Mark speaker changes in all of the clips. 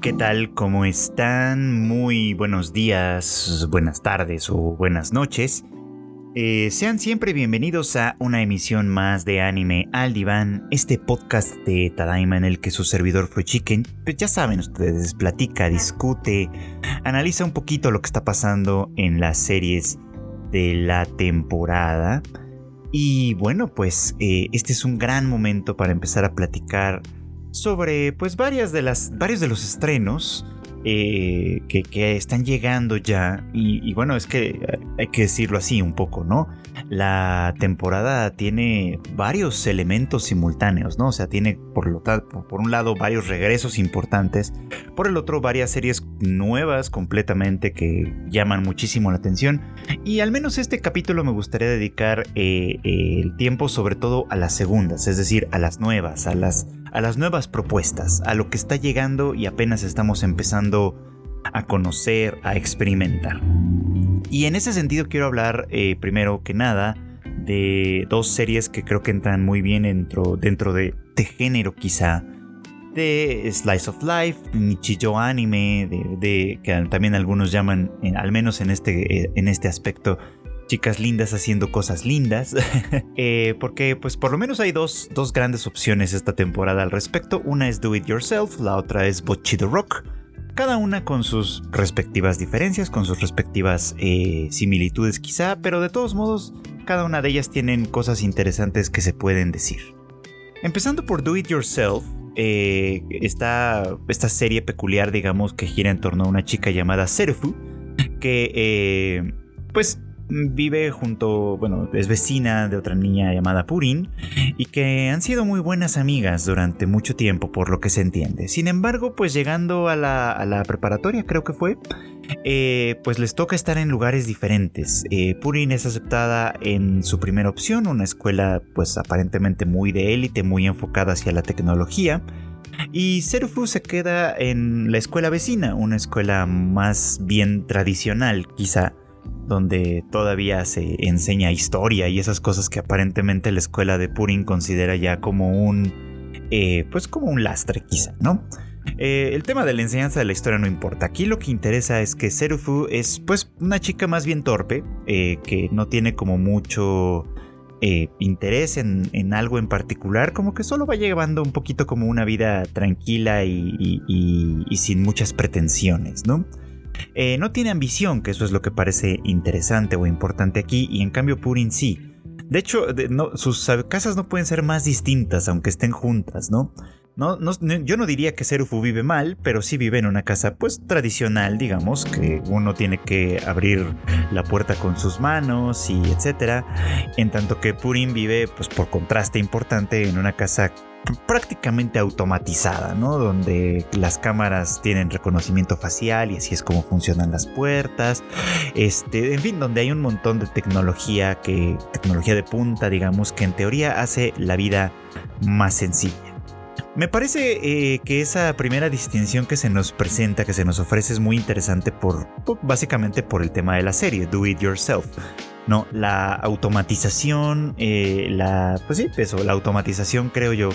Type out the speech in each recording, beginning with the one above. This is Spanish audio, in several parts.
Speaker 1: ¿Qué tal? ¿Cómo están? Muy buenos días, buenas tardes o buenas noches. Eh, sean siempre bienvenidos a una emisión más de Anime al Diván, este podcast de Tadaima en el que su servidor Free Chicken, pues ya saben ustedes, platica, discute, analiza un poquito lo que está pasando en las series de la temporada. Y bueno, pues eh, este es un gran momento para empezar a platicar sobre pues varias de las, varios de los estrenos eh, que, están llegando ya. Y, bueno, es que hay que decirlo así un poco, ¿no? La temporada tiene varios elementos simultáneos, ¿no? O sea, tiene por, lo tal, por un lado varios regresos importantes, por el otro varias series nuevas completamente que llaman muchísimo la atención. Y al menos este capítulo me gustaría dedicar eh, el tiempo sobre todo a las segundas, es decir, a las nuevas, a las a las nuevas propuestas, a lo que está llegando y apenas estamos empezando a conocer, a experimentar. Y en ese sentido quiero hablar eh, primero que nada de dos series que creo que entran muy bien dentro, dentro de, de género quizá, de Slice of Life, Nichijo Anime, de, que también algunos llaman, al menos en este, eh, en este aspecto, chicas lindas haciendo cosas lindas. Eh, porque pues por lo menos hay dos, grandes opciones esta temporada al respecto. Una es Do It Yourself, la otra es Bochido Rock. Cada una con sus respectivas diferencias, con sus respectivas eh, similitudes quizá, pero de todos modos cada una de ellas tienen cosas interesantes que se pueden decir. Empezando por Do It Yourself, eh, esta serie peculiar, digamos, que gira en torno a una chica llamada Serufu, que pues vive junto, bueno, es vecina de otra niña llamada Purin y que han sido muy buenas amigas durante mucho tiempo por lo que se entiende. Sin embargo, pues llegando a la, preparatoria creo que fue, eh, pues les toca estar en lugares diferentes. Eh, Purin es aceptada en su primera opción, una escuela pues aparentemente muy de élite, muy enfocada hacia la tecnología. Y Serufu se queda en la escuela vecina, una escuela más bien tradicional quizá donde todavía se enseña historia y esas cosas que aparentemente la escuela de Purin considera ya como un, eh, pues como un lastre quizá, ¿no? Eh, el tema de la enseñanza de la historia no importa. Aquí lo que interesa es que Serufu es pues una chica más bien torpe, eh, que no tiene como mucho interés en, algo en particular, como que solo va llevando un poquito como una vida tranquila y sin muchas pretensiones, ¿no? Eh, no tiene ambición, que eso es lo que parece interesante o importante aquí, y en cambio Purin sí. De hecho, sus casas no pueden ser más distintas, aunque estén juntas, ¿no? Yo no diría que Serufu vive mal, pero sí vive en una casa pues tradicional, digamos, que uno tiene que abrir la puerta con sus manos y etcétera, en tanto que Purin vive pues por contraste importante en una casa prácticamente automatizada, ¿no? Donde las cámaras tienen reconocimiento facial y así es como funcionan las puertas. Este, en fin, donde hay un montón de tecnología que tecnología de punta, digamos, que en teoría hace la vida más sencilla. Me parece eh, que esa primera distinción que se nos presenta, que se nos ofrece, es muy interesante por, básicamente por el tema de la serie, Do It Yourself. No, la automatización, eh, la, pues sí, eso, la automatización creo yo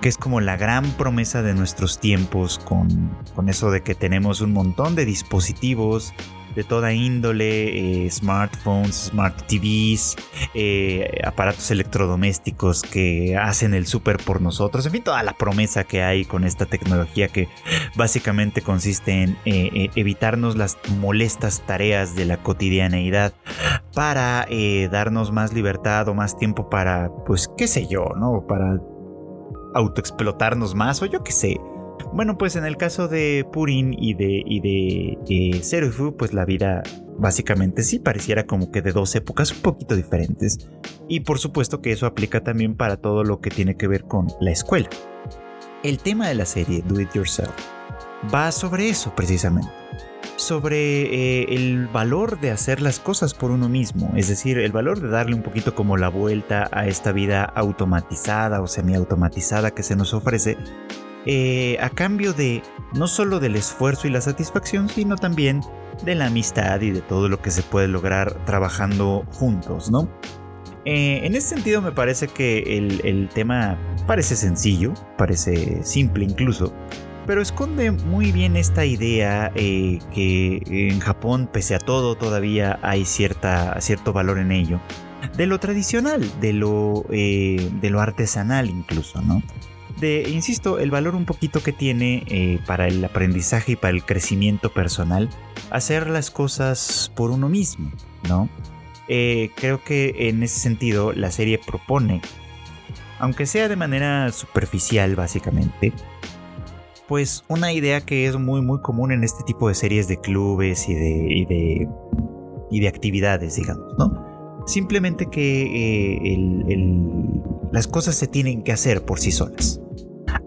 Speaker 1: que es como la gran promesa de nuestros tiempos con, con eso de que tenemos un montón de dispositivos de toda índole, eh, smartphones, smart TVs, eh, aparatos electrodomésticos que hacen el súper por nosotros, en fin, toda la promesa que hay con esta tecnología que básicamente consiste en eh, evitarnos las molestas tareas de la cotidianeidad para darnos más libertad o más tiempo para, pues, qué sé yo, ¿no? Para autoexplotarnos más o yo qué sé bueno, pues en el caso de Purin y de, y de Serufu, pues la vida básicamente sí pareciera como que de dos épocas un poquito diferentes. Y por supuesto que eso aplica también para todo lo que tiene que ver con la escuela. El tema de la serie Do It Yourself va sobre eso precisamente. Sobre eh, el valor de hacer las cosas por uno mismo, es decir, el valor de darle un poquito como la vuelta a esta vida automatizada o semiautomatizada que se nos ofrece eh, a cambio de no solo del esfuerzo y la satisfacción, sino también de la amistad y de todo lo que se puede lograr trabajando juntos, ¿no? Eh, en ese sentido me parece que el, tema parece sencillo, parece simple incluso, pero esconde muy bien esta idea eh, que en Japón, pese a todo, todavía hay cierta, cierto valor en ello, de lo tradicional, de lo, de lo artesanal incluso, ¿no? De, insisto, el valor un poquito que tiene eh, para el aprendizaje y para el crecimiento personal, hacer las cosas por uno mismo, ¿no? creo que en ese sentido la serie propone, aunque sea de manera superficial básicamente, pues una idea que es muy muy común en este tipo de series de clubes y de, de, y de actividades, digamos, ¿no? Simplemente que eh, las cosas se tienen que hacer por sí solas.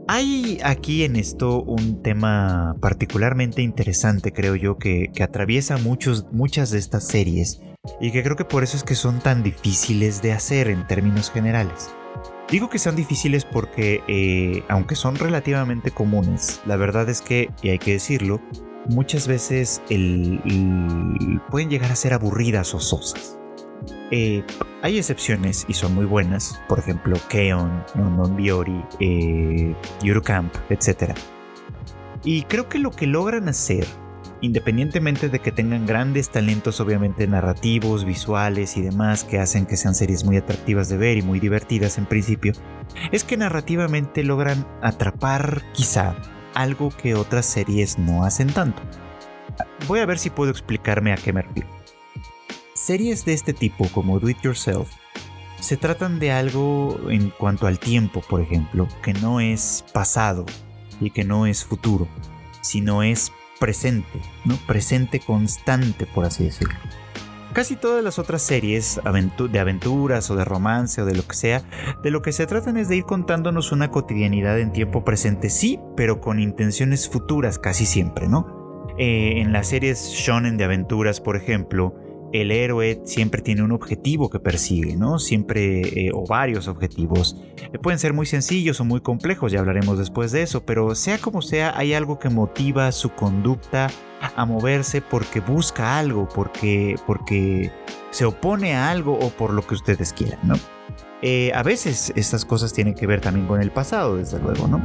Speaker 1: Hay aquí en esto un tema particularmente interesante, creo yo, que, atraviesa muchos, muchas de estas series y que creo que por eso es que son tan difíciles de hacer en términos generales. Digo que sean difíciles porque, eh, aunque son relativamente comunes, la verdad es que, y hay que decirlo, muchas veces pueden llegar a ser aburridas o sosas. Eh, hay excepciones y son muy buenas, por ejemplo, Keon, Non Biori, eh, Camp, etc. Y creo que lo que logran hacer independientemente de que tengan grandes talentos obviamente narrativos, visuales y demás que hacen que sean series muy atractivas de ver y muy divertidas en principio, es que narrativamente logran atrapar quizá algo que otras series no hacen tanto. Voy a ver si puedo explicarme a qué me refiero. Series de este tipo como Do It Yourself se tratan de algo en cuanto al tiempo, por ejemplo, que no es pasado y que no es futuro, sino es presente, ¿no? Presente constante, por así decirlo. Casi todas las otras series de aventuras o de romance o de lo que sea, de lo que se tratan es de ir contándonos una cotidianidad en tiempo presente, sí, pero con intenciones futuras casi siempre, ¿no? Eh, en las series shonen de aventuras, por ejemplo, el héroe siempre tiene un objetivo que persigue, ¿no? Siempre, eh, o varios objetivos. Eh, pueden ser muy sencillos o muy complejos, ya hablaremos después de eso, pero sea como sea, hay algo que motiva su conducta a moverse porque busca algo, porque, porque se opone a algo o por lo que ustedes quieran, ¿no? Eh, a veces estas cosas tienen que ver también con el pasado, desde luego, ¿no?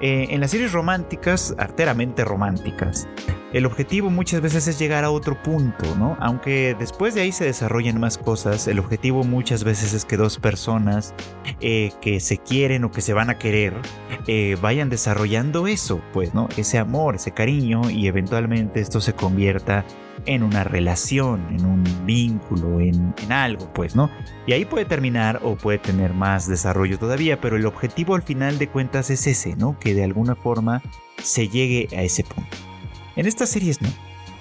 Speaker 1: En las series románticas, arteramente románticas, el objetivo muchas veces es llegar a otro punto, ¿no? Aunque después de ahí se desarrollen más cosas, el objetivo muchas veces es que dos personas eh, que se quieren o que se van a querer eh, vayan desarrollando eso, pues, ¿no? Ese amor, ese cariño y eventualmente esto se convierta en una relación, en un vínculo, en, algo, pues, ¿no? Y ahí puede terminar o puede tener más desarrollo todavía, pero el objetivo al final de cuentas es ese, ¿no? Que de alguna forma se llegue a ese punto. En estas series no.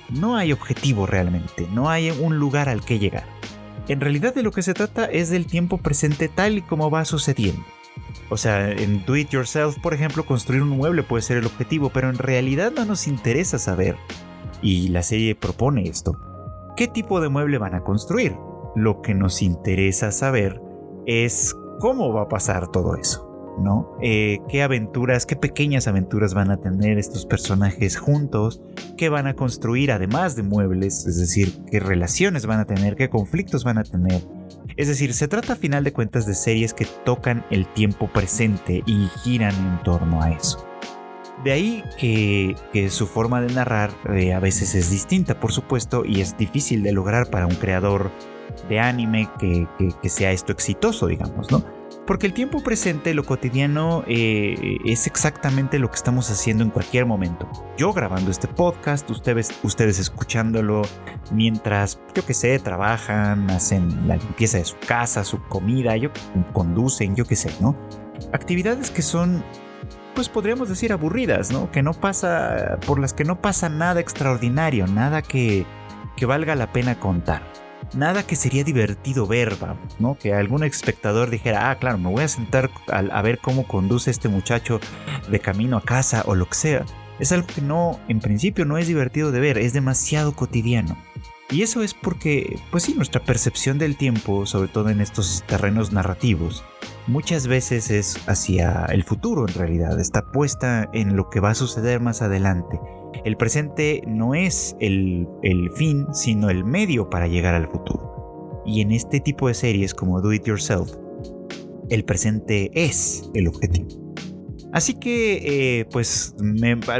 Speaker 1: No hay objetivo realmente, no hay un lugar al que llegar. En realidad de lo que se trata es del tiempo presente tal y como va sucediendo. O sea, en Do It Yourself, por ejemplo, construir un mueble puede ser el objetivo, pero en realidad no nos interesa saber, y la serie propone esto, qué tipo de mueble van a construir. Lo que nos interesa saber es cómo va a pasar todo eso. ¿no? Eh, ¿Qué aventuras, qué pequeñas aventuras van a tener estos personajes juntos? ¿Qué van a construir además de muebles? Es decir, ¿qué relaciones van a tener? ¿Qué conflictos van a tener? Es decir, se trata a final de cuentas de series que tocan el tiempo presente y giran en torno a eso. De ahí que, su forma de narrar eh, a veces es distinta, por supuesto, y es difícil de lograr para un creador de anime que, que sea esto exitoso, digamos, ¿no? Porque el tiempo presente, lo cotidiano, eh, es exactamente lo que estamos haciendo en cualquier momento. Yo grabando este podcast, ustedes, ustedes escuchándolo mientras, yo qué sé, trabajan, hacen la limpieza de su casa, su comida, yo, conducen, yo qué sé, ¿no? Actividades que son, pues podríamos decir aburridas, ¿no? Que no pasa, por las que no pasa nada extraordinario, nada que, que valga la pena contar nada que sería divertido ver, ¿no? Que algún espectador dijera, ah, claro, me voy a sentar a, ver cómo conduce este muchacho de camino a casa o lo que sea. Es algo que no, en principio, no es divertido de ver, es demasiado cotidiano. Y eso es porque, pues sí, nuestra percepción del tiempo, sobre todo en estos terrenos narrativos, muchas veces es hacia el futuro en realidad, está puesta en lo que va a suceder más adelante el presente no es el, fin, sino el medio para llegar al futuro. Y en este tipo de series como Do It Yourself, el presente es el objetivo. Así que, eh, pues,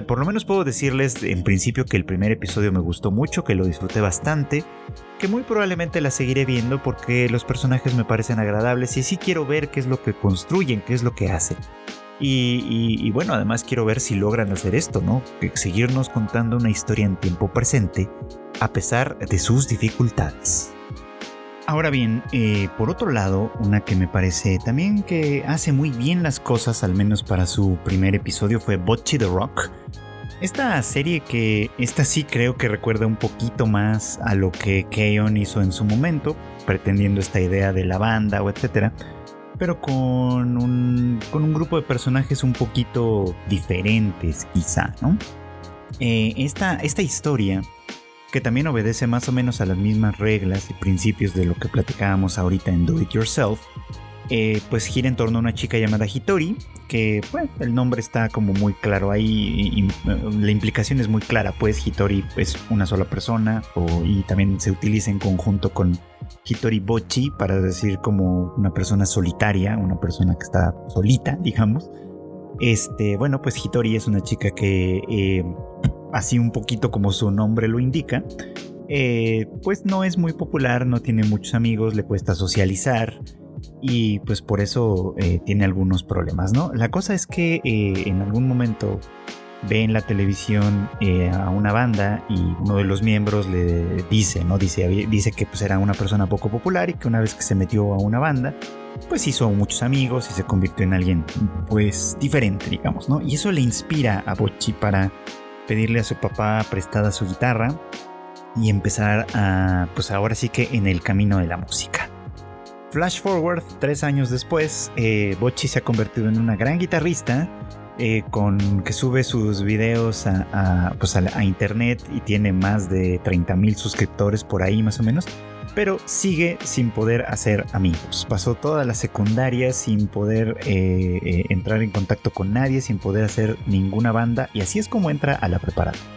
Speaker 1: por lo menos puedo decirles en principio que el primer episodio me gustó mucho, que lo disfruté bastante, que muy probablemente la seguiré viendo porque los personajes me parecen agradables y sí quiero ver qué es lo que construyen, qué es lo que hacen. Y, bueno, además quiero ver si logran hacer esto, ¿no? Seguirnos contando una historia en tiempo presente a pesar de sus dificultades. Ahora bien, eh, por otro lado, una que me parece también que hace muy bien las cosas, al menos para su primer episodio, fue Bocchi the Rock. Esta serie que, esta sí creo que recuerda un poquito más a lo que Keon hizo en su momento, pretendiendo esta idea de la banda o etcétera, pero con un, con un grupo de personajes un poquito diferentes quizá, ¿no? Eh, esta, esta historia que también obedece más o menos a las mismas reglas y principios de lo que platicábamos ahorita en Do It Yourself, eh, pues gira en torno a una chica llamada Hitori, que bueno, el nombre está como muy claro ahí, y, la implicación es muy clara, pues Hitori es una sola persona, y también se utiliza en conjunto con Hitori Bochi para decir como una persona solitaria, una persona que está solita, digamos. Este, bueno, pues Hitori es una chica que eh, así un poquito como su nombre lo indica, eh, pues no es muy popular, no tiene muchos amigos, le cuesta socializar y pues por eso eh, tiene algunos problemas, ¿no? La cosa es que eh, en algún momento ve en la televisión a una banda y uno de los miembros le dice, ¿no? Dice, dice que pues era una persona poco popular y que una vez que se metió a una banda, pues hizo muchos amigos y se convirtió en alguien pues diferente, digamos, ¿no? Y eso le inspira a Bochi para pedirle a su papá prestada su guitarra y empezar a, pues ahora sí que en el camino de la música. Flash forward, tres años después, eh, Bochi se ha convertido en una gran guitarrista eh, con que sube sus videos a, pues a, internet y tiene más de 30 mil suscriptores por ahí más o menos pero sigue sin poder hacer amigos. Pasó toda la secundaria sin poder eh, eh, entrar en contacto con nadie, sin poder hacer ninguna banda y así es como entra a la preparatoria.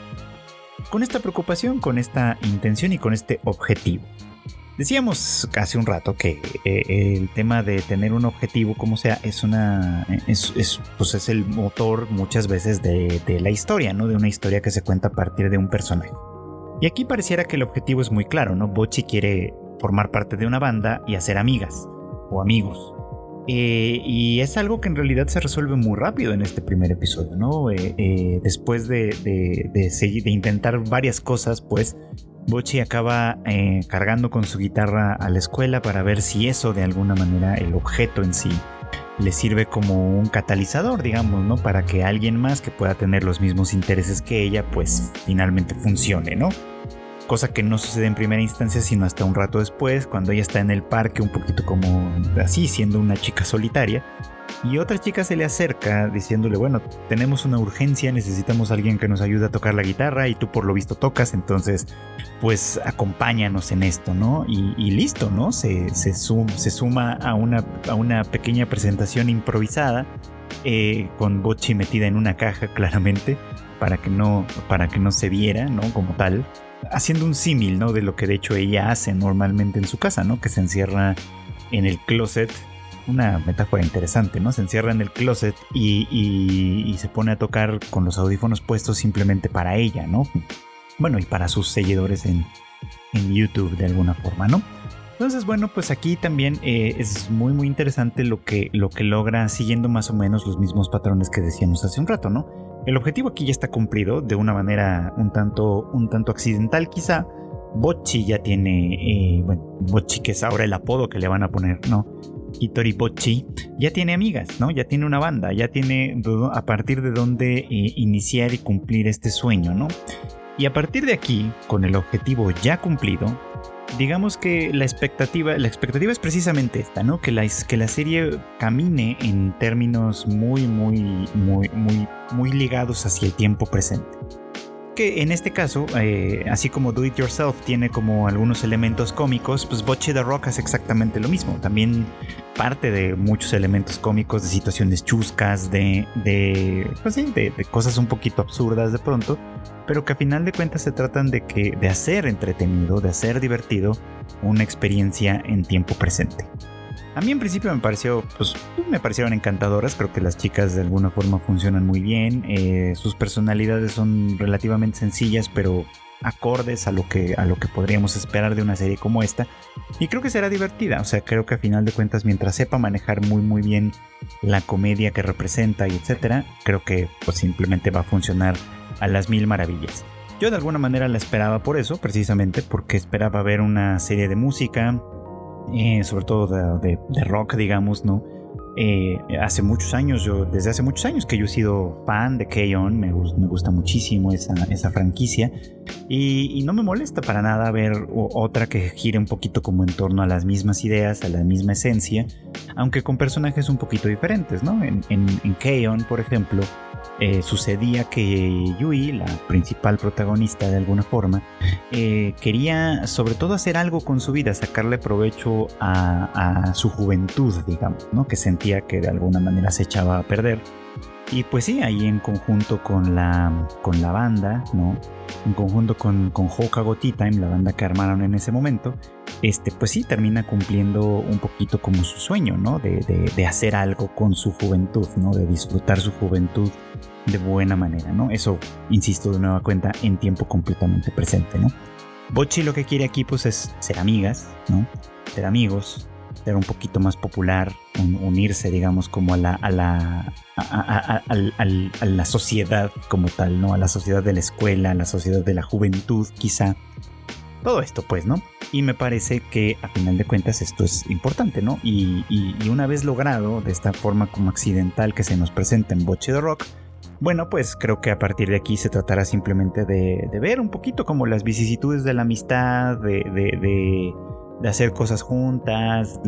Speaker 1: Con esta preocupación, con esta intención y con este objetivo. Decíamos hace un rato que eh, el tema de tener un objetivo, como sea, es una. Es, pues es el motor muchas veces de, la historia, ¿no? De una historia que se cuenta a partir de un personaje. Y aquí pareciera que el objetivo es muy claro, ¿no? Bochi quiere formar parte de una banda y hacer amigas o amigos. Eh, y es algo que en realidad se resuelve muy rápido en este primer episodio, ¿no? Eh, después de, de intentar varias cosas, pues Bochi acaba cargando con su guitarra a la escuela para ver si eso de alguna manera, el objeto en sí, le sirve como un catalizador, digamos, ¿no? Para que alguien más que pueda tener los mismos intereses que ella, pues finalmente funcione, ¿no? Cosa que no sucede en primera instancia, sino hasta un rato después, cuando ella está en el parque un poquito como así, siendo una chica solitaria, y otra chica se le acerca diciéndole, bueno, tenemos una urgencia, necesitamos alguien que nos ayude a tocar la guitarra y tú por lo visto tocas, entonces pues acompáñanos en esto, ¿no? Y, listo, ¿no? Se, se, se suma a una, a una pequeña presentación improvisada eh, con Bochi metida en una caja claramente para que no, para que no se viera, ¿no? Como tal haciendo un símil, ¿no? De lo que de hecho ella hace normalmente en su casa, ¿no? Que se encierra en el closet una metáfora interesante, ¿no? Se encierra en el closet y, se pone a tocar con los audífonos puestos simplemente para ella, ¿no? Bueno, y para sus seguidores en, YouTube de alguna forma, ¿no? Entonces, bueno, pues aquí también eh, es muy, muy interesante lo que, lo que logra siguiendo más o menos los mismos patrones que decíamos hace un rato, ¿no? El objetivo aquí ya está cumplido de una manera un tanto, un tanto accidental quizá. Bochi ya tiene, eh, bueno, Bochi que es ahora el apodo que le van a poner, ¿no? Hitori Bochi, ya tiene amigas, ¿no? Ya tiene una banda, ya tiene a partir de dónde eh, iniciar y cumplir este sueño, ¿no? Y a partir de aquí, con el objetivo ya cumplido, digamos que la expectativa, la expectativa es precisamente esta, ¿no? Que la, que la serie camine en términos muy, muy, muy, muy, muy ligados hacia el tiempo presente que en este caso, eh, así como Do It Yourself tiene como algunos elementos cómicos, pues Bocce the Rock es exactamente lo mismo. También parte de muchos elementos cómicos, de situaciones chuscas, de, de, pues de, cosas un poquito absurdas de pronto, pero que a final de cuentas se tratan de, que, de hacer entretenido, de hacer divertido una experiencia en tiempo presente. A mí en principio me pareció, pues me parecieron encantadoras, creo que las chicas de alguna forma funcionan muy bien, eh, sus personalidades son relativamente sencillas, pero acordes a lo que a lo que podríamos esperar de una serie como esta y creo que será divertida o sea creo que a final de cuentas mientras sepa manejar muy muy bien la comedia que representa y etcétera creo que pues simplemente va a funcionar a las mil maravillas yo de alguna manera la esperaba por eso precisamente porque esperaba ver una serie de música eh, sobre todo de, rock digamos no eh, hace muchos años, yo, desde hace muchos años que yo he sido fan de K-On, me, gusta muchísimo esa, esa franquicia y, no me molesta para nada ver otra que gire un poquito como en torno a las mismas ideas, a la misma esencia, aunque con personajes un poquito diferentes, ¿no? En, en, en K-On, por ejemplo, eh, sucedía que Yui, la principal protagonista de alguna forma, eh, quería sobre todo hacer algo con su vida, sacarle provecho a, su juventud, digamos, ¿no? que sentía que de alguna manera se echaba a perder. Y pues sí, ahí en conjunto con la, con la banda, ¿no? En conjunto con, con Hokago Time, la banda que armaron en ese momento, este, pues sí, termina cumpliendo un poquito como su sueño, ¿no? De, de, hacer algo con su juventud, ¿no? De disfrutar su juventud de buena manera, ¿no? Eso, insisto de nueva cuenta, en tiempo completamente presente, ¿no? Bochi lo que quiere aquí, pues, es ser amigas, ¿no? Ser amigos, ser un poquito más popular, unirse, digamos, como a la, a la, a, la sociedad como tal, ¿no? A la sociedad de la escuela, a la sociedad de la juventud, quizá. Todo esto, pues, ¿no? Y me parece que a final de cuentas esto es importante, ¿no? Y, una vez logrado, de esta forma como accidental que se nos presenta en Boche de Rock, bueno, pues creo que a partir de aquí se tratará simplemente de, ver un poquito como las vicisitudes de la amistad, de, de de hacer cosas juntas,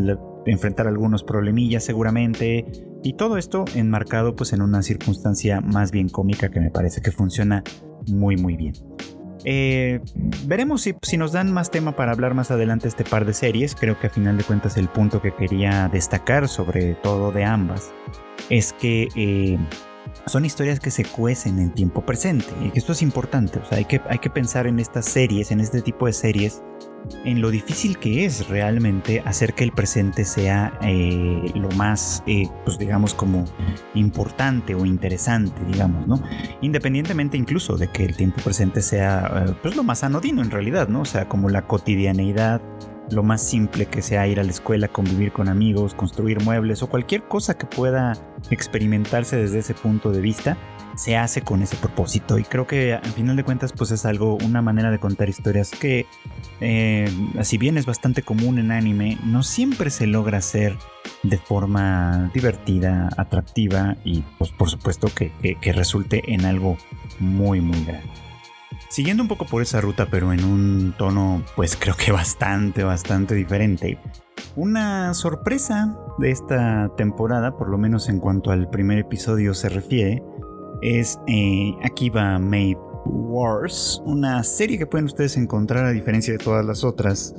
Speaker 1: enfrentar algunos problemillas seguramente, y todo esto enmarcado pues en una circunstancia más bien cómica que me parece que funciona muy muy bien. Eh, veremos si, si, nos dan más tema para hablar más adelante este par de series. Creo que a final de cuentas el punto que quería destacar sobre todo de ambas es que eh, son historias que se cuecen en tiempo presente. Y esto es importante. O sea, hay que, hay que pensar en estas series, en este tipo de series, en lo difícil que es realmente hacer que el presente sea eh, lo más, eh, pues digamos, como importante o interesante, digamos, ¿no? Independientemente incluso de que el tiempo presente sea, eh, pues lo más anodino en realidad, ¿no? O sea, como la cotidianeidad, lo más simple que sea ir a la escuela, convivir con amigos, construir muebles o cualquier cosa que pueda experimentarse desde ese punto de vista se hace con ese propósito y creo que al final de cuentas pues es algo, una manera de contar historias que eh, si bien es bastante común en anime, no siempre se logra hacer de forma divertida, atractiva y pues por supuesto que, que resulte en algo muy muy grande. Siguiendo un poco por esa ruta, pero en un tono, pues creo que bastante, bastante diferente. Una sorpresa de esta temporada, por lo menos en cuanto al primer episodio se refiere, es eh, Akiba Made Wars, una serie que pueden ustedes encontrar a diferencia de todas las otras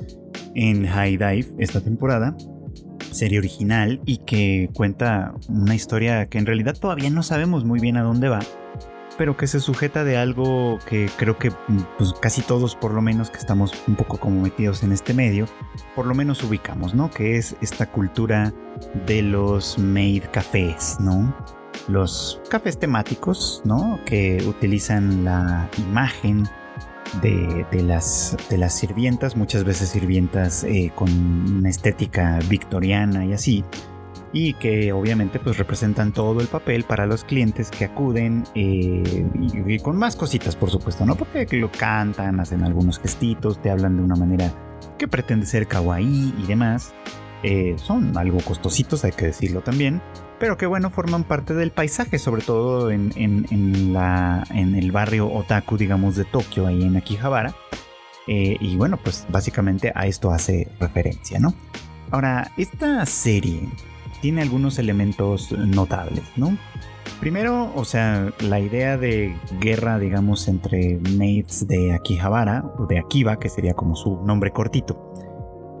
Speaker 1: en High Dive esta temporada. Serie original y que cuenta una historia que en realidad todavía no sabemos muy bien a dónde va, pero que se sujeta de algo que creo que pues, casi todos, por lo menos que estamos un poco como metidos en este medio, por lo menos ubicamos, ¿no? Que es esta cultura de los made cafés, ¿no? los cafés temáticos, ¿no? Que utilizan la imagen de, las, de las sirvientas, muchas veces sirvientas eh, con una estética victoriana y así, y que obviamente pues representan todo el papel para los clientes que acuden eh, y, con más cositas por supuesto, ¿no? Porque lo cantan, hacen algunos gestitos, te hablan de una manera que pretende ser kawaii y demás. Eh, son algo costositos, hay que decirlo también, pero que bueno, forman parte del paisaje, sobre todo en, la, en el barrio otaku, digamos, de Tokio, ahí en Akihabara. Eh, y bueno, pues básicamente a esto hace referencia, ¿no? Ahora, esta serie tiene algunos elementos notables, ¿no? Primero, o sea, la idea de guerra, digamos, entre maids de Akihabara, o de Akiba, que sería como su nombre cortito,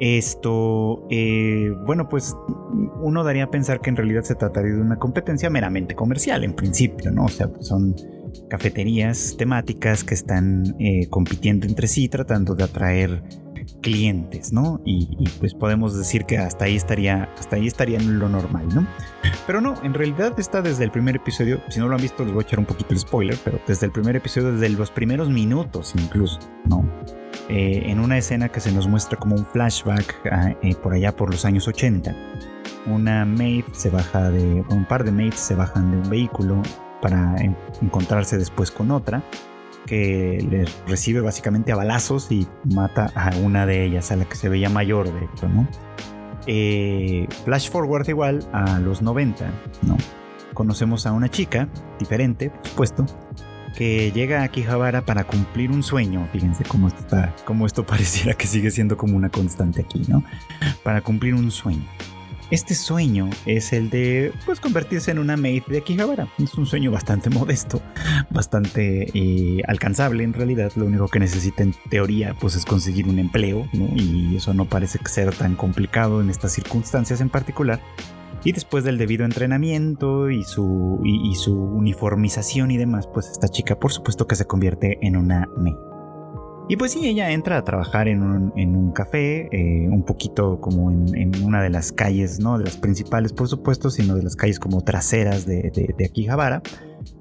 Speaker 1: esto, eh, bueno, pues uno daría a pensar que en realidad se trataría de una competencia meramente comercial en principio, ¿no? O sea, pues, son cafeterías temáticas que están eh, compitiendo entre sí, tratando de atraer clientes, ¿no? Y, pues podemos decir que hasta ahí estaría, hasta ahí estaría lo normal, ¿no? Pero no, en realidad está desde el primer episodio, si no lo han visto les voy a echar un poquito el spoiler, pero desde el primer episodio, desde los primeros minutos incluso, ¿no? Eh, en una escena que se nos muestra como un flashback ah, eh, por allá por los años 80. Una maid se baja de, un par de maids se bajan de un vehículo para encontrarse después con otra que les recibe básicamente a balazos y mata a una de ellas, a la que se veía mayor de hecho, ¿no? Eh, flash forward igual a los 90, ¿no? Conocemos a una chica diferente, por supuesto, que llega a Akihabara para cumplir un sueño. Fíjense cómo, está, cómo esto pareciera que sigue siendo como una constante aquí, ¿no? Para cumplir un sueño. Este sueño es el de pues, convertirse en una maid de Akihabara. Es un sueño bastante modesto, bastante eh, alcanzable en realidad. Lo único que necesita en teoría pues, es conseguir un empleo, ¿no? y eso no parece ser tan complicado en estas circunstancias en particular. Y después del debido entrenamiento y su, y su uniformización y demás, pues esta chica por supuesto que se convierte en una maid. Y pues sí, ella entra a trabajar en un, café, eh, un poquito como en, una de las calles, no de las principales por supuesto, sino de las calles como traseras de, de, de Akihabara,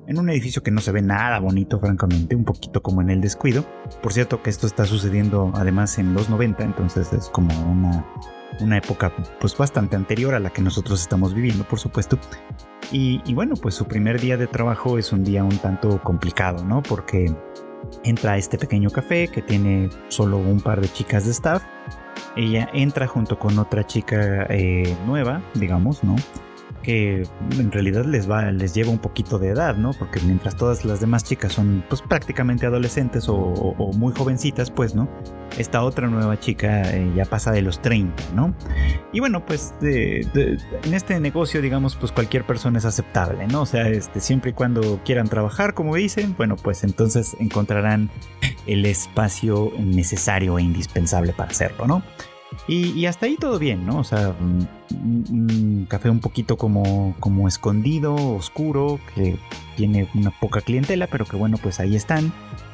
Speaker 1: en un edificio que no se ve nada bonito francamente, un poquito como en el descuido. Por cierto que esto está sucediendo además en los 90, entonces es como una, una época pues bastante anterior a la que nosotros estamos viviendo por supuesto. Y, y bueno, pues su primer día de trabajo es un día un tanto complicado, ¿no? Porque entra a este pequeño café que tiene solo un par de chicas de staff. Ella entra junto con otra chica eh, nueva, digamos, ¿no? Que en realidad les va, les lleva un poquito de edad, ¿no? Porque mientras todas las demás chicas son pues prácticamente adolescentes o, muy jovencitas, pues, ¿no? Esta otra nueva chica eh, ya pasa de los 30, ¿no? Y bueno, pues en este negocio, digamos, pues cualquier persona es aceptable, ¿no? O sea, este, siempre y cuando quieran trabajar, como dicen, bueno, pues entonces encontrarán el espacio necesario e indispensable para hacerlo, ¿no? Y, hasta ahí todo bien, ¿no? O sea, un, café un poquito como, como escondido, oscuro, que tiene una poca clientela, pero que bueno, pues ahí están.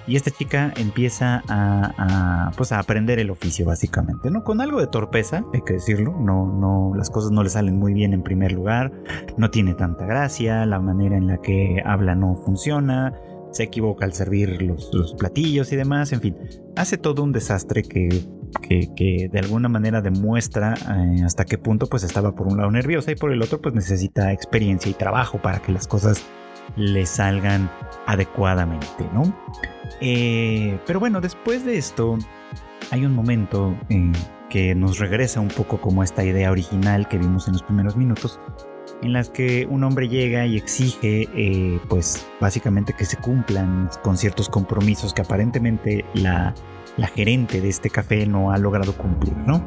Speaker 1: Y esta chica empieza a, pues a aprender el oficio básicamente, ¿no? Con algo de torpeza, hay que decirlo, no, no, las cosas no le salen muy bien en primer lugar, no tiene tanta gracia, la manera en la que habla no funciona, se equivoca al servir los platillos y demás, en fin, hace todo un desastre que que, de alguna manera demuestra eh, hasta qué punto pues estaba por un lado nerviosa y por el otro pues necesita experiencia y trabajo para que las cosas le salgan adecuadamente, ¿no? Eh, pero bueno, después de esto hay un momento en que nos regresa un poco como esta idea original que vimos en los primeros minutos, en las que un hombre llega y exige, eh, pues básicamente que se cumplan con ciertos compromisos que aparentemente la la gerente de este café no ha logrado cumplir, ¿no?